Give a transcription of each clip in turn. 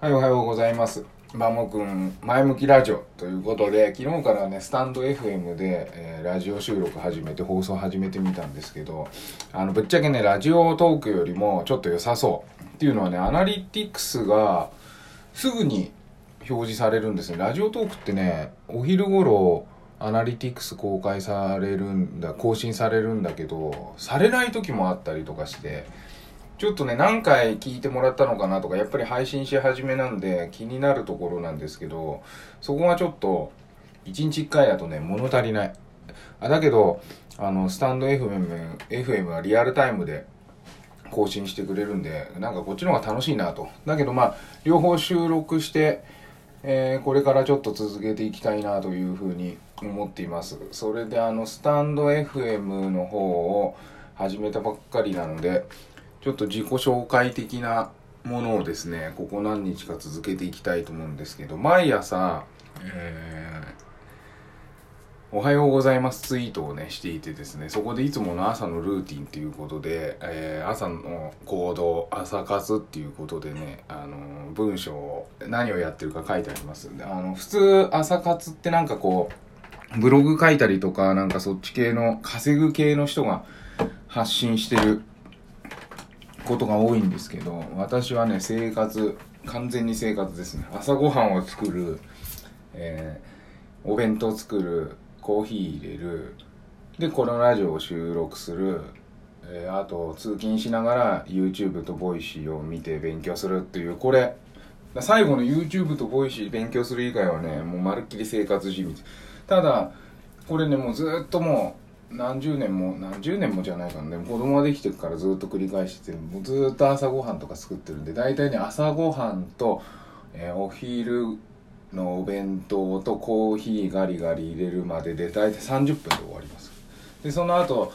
はい、おはようございます。マモくん、前向きラジオということで、昨日からね、スタンド FM で、えーラジオ収録始めて、放送始めてみたんですけど、あの、ぶっちゃけね、ラジオトークよりもちょっと良さそう。っていうのはね、アナリティクスがすぐに表示されるんですね。ラジオトークってね、お昼頃、アナリティクス公開されるんだ、更新されるんだけど、されない時もあったりとかして、ちょっとね、何回聞いてもらったのかなとか、やっぱり配信し始めなんで気になるところなんですけど、そこがちょっと、1日1回だとね、物足りない。あだけど、あの、スタンド FM、FM はリアルタイムで更新してくれるんで、なんかこっちの方が楽しいなと。だけどまあ、両方収録して、えーこれからちょっと続けていきたいなというふうに思っています。それであの、スタンド FM の方を始めたばっかりなので、ちょっと自己紹介的なものをですね、ここ何日か続けていきたいと思うんですけど、毎朝、えーおはようございますツイートをね、していてですね、そこでいつもの朝のルーティンっていうことで、えー朝の行動、朝活っていうことでね、あの文章を、何をやってるか書いてあります。であの、普通朝活ってなんかこう、ブログ書いたりとか、なんかそっち系の、稼ぐ系の人が発信してることが多いんですけど私はね生活完全に生活ですね。朝ごはんを作る、えーお弁当作るコーヒー入れるでこのラジオを収録する、えーあと通勤しながら YouTube と voicy を見て勉強するっていうこれ最後の YouTube と voicy 勉強する以外はねもうまるっきり生活地道ただこれねもうずっともう何十年も何十年もじゃないかな。でも子供ができてからずっと繰り返しててもうずっと朝ごはんとか作ってるんで大体ね朝ごはんと、えーお昼のお弁当とコーヒーガリガリ入れるまでで大体30分で終わります。でその後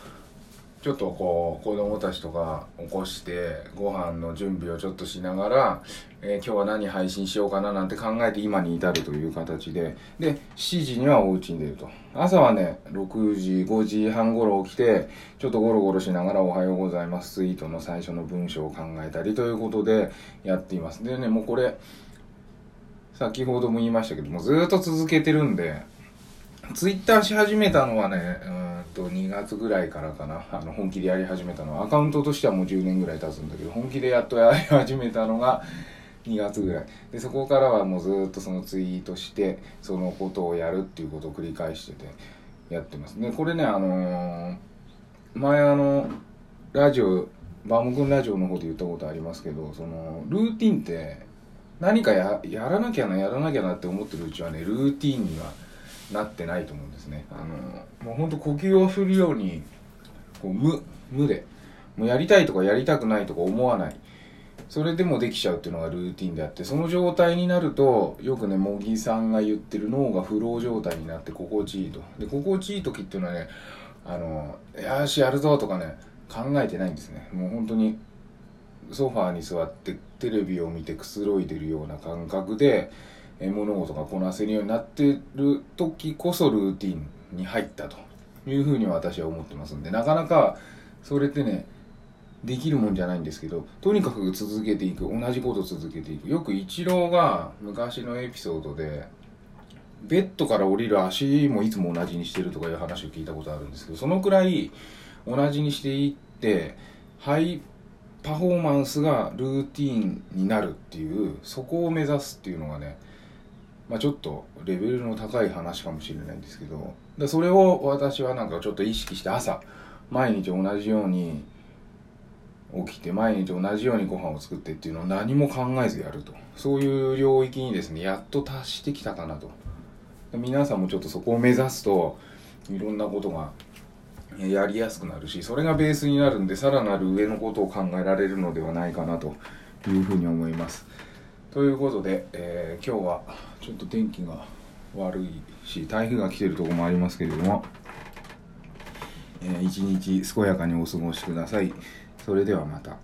ちょっとこう子供たちとか起こしてご飯の準備をちょっとしながら、えー今日は何配信しようかななんて考えて今に至るという形でで7時にはお家に出ると。朝はね6時5時半頃起きてちょっとゴロゴロしながら「おはようございます」ツイートの最初の文章を考えたりということでやっています。でねもうこれ先ほども言いましたけどもずっと続けてるんでツイッターし始めたのはね、うんと2月ぐらいからかな、あの本気でやり始めたのは、アカウントとしてはもう10年ぐらい経つんだけど、本気でやっとやり始めたのが2月ぐらい。で、そこからはもうずっとそのツイートして、そのことをやるっていうことを繰り返してて、やってます。で、これね、あのー前あの、ラジオ、バーモくんラジオの方で言ったことありますけど、その、ルーティンって、何かややらなきゃなやらなきゃなって思ってるうちはねルーティンにはなってないと思うんですね。あのもうほんと呼吸をするようにこう無無でもうやりたいとかやりたくないとか思わない。それでもできちゃうっていうのがルーティンであってその状態になるとよくね茂木さんが言ってる脳がフロー状態になって心地いいと。で心地いい時っていうのはねあのよしやるぞとかね考えてないんですね。もう本当にソファーに座ってテレビを見てくつろいでるような感覚でえー物事がこなせるようになってる時こそルーティンに入ったというふうに私は思ってますんでなかなかそれってねできるもんじゃないんですけどとにかく続けていく同じこと続けていくよくイチローが昔のエピソードでベッドから降りる足もいつも同じにしてるとかいう話を聞いたことあるんですけどそのくらい同じにしていってハイパフォーマンスがルーティーンになるっていうそこを目指すっていうのがねまあちょっとレベルの高い話かもしれないんですけどでそれを私はなんかちょっと意識して朝毎日同じように起きて毎日同じようにご飯を作ってっていうのを何も考えずやると。そういう領域にですねやっと達してきたかなと。皆さんもちょっとそこを目指すといろんなことがやりやすくなるしそれがベースになるんでさらなる上のことを考えられるのではないかなというふうに思います。ということで、えー今日はちょっと天気が悪いし台風が来てるところもありますけれども、えー一日健やかにお過ごしくださいそれではまた。